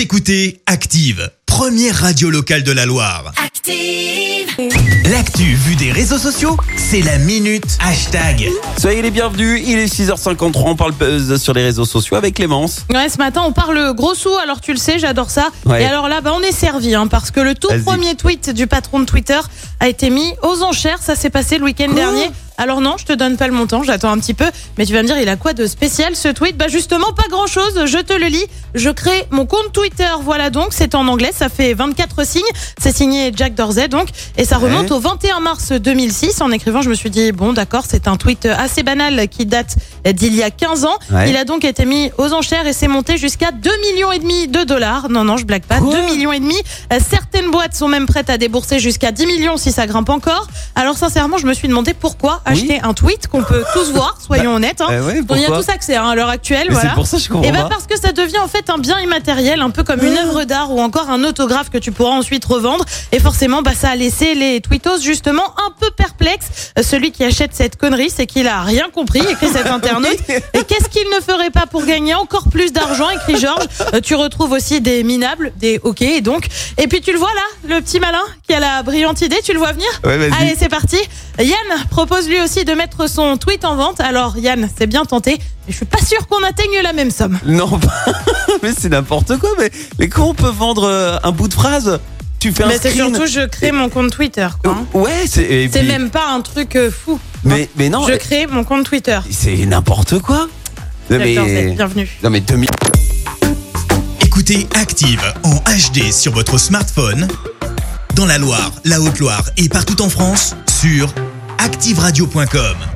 Vous écoutez Active, première radio locale de la Loire. Active. L'actu vue des réseaux sociaux, c'est la minute hashtag. Soyez les bienvenus, il est 6h53, on parle buzz sur les réseaux sociaux avec Clémence. Ouais, ce matin, on parle gros sous, alors tu le sais, j'adore ça. Ouais. Et alors là, bah, on est servi, hein, parce que le tout Vas-y. premier tweet du patron de Twitter a été mis aux enchères. Ça s'est passé le week-end dernier. Alors non, je te donne pas le montant, j'attends un petit peu. Mais tu vas me dire, il a quoi de spécial ce tweet? Bah justement, pas grand-chose. Je te le lis. Je crée mon compte Twitter. Voilà donc, c'est en anglais, ça fait 24 signes. C'est signé Jack Dorsey donc, et ça remonte au 21 mars 2006. En écrivant, je me suis dit bon, d'accord, c'est un tweet assez banal qui date d'il y a 15 ans. Ouais. Il a donc été mis aux enchères et s'est monté jusqu'à 2 millions et demi de dollars. Non, non, je blague pas. Quoi 2 millions et demi. Certaines boîtes sont même prêtes à débourser jusqu'à 10 millions si ça grimpe encore. Alors sincèrement, je me suis demandé pourquoi Oui. acheter un tweet qu'on peut tous voir, soyons honnêtes. Hein. Eh On y a tous accès hein, à l'heure actuelle. Voilà. c'est pour ça que je comprends Et bah pas. parce que ça devient en fait un bien immatériel, un peu comme une œuvre d'art ou encore un autographe que tu pourras ensuite revendre. Et forcément, bah ça a laissé les tweetos justement un peu perplexes. Euh, Celui qui achète cette connerie, c'est qu'il a rien compris, écrit cet internaute. Et qu'est-ce qu'il ne ferait pas pour gagner encore plus d'argent, écrit Georges. Euh, tu retrouves aussi des minables, des ok, et donc. Et puis tu le vois là, le petit malin qui a la brillante idée, tu le vois venir Ouais. Allez, c'est parti. Yann propose lui aussi de mettre son tweet en vente. Alors Yann, c'est bien tenté, mais je suis pas sûr qu'on atteigne la même somme. Non, pas- mais c'est n'importe quoi, mais, mais comment on peut vendre euh, un bout de phrase Tu fais un Mais c'est surtout, je crée mon compte Twitter. quoi, hein. Ouais, c'est puis- même pas un truc euh, fou. Mais, mais non, Je crée mon compte Twitter. c'est n'importe quoi. Non, mais, bienvenue. non, mais 2000. Écoutez Active en HD sur votre smartphone, dans la Loire, la Haute-Loire et partout en France, sur activeradio.com.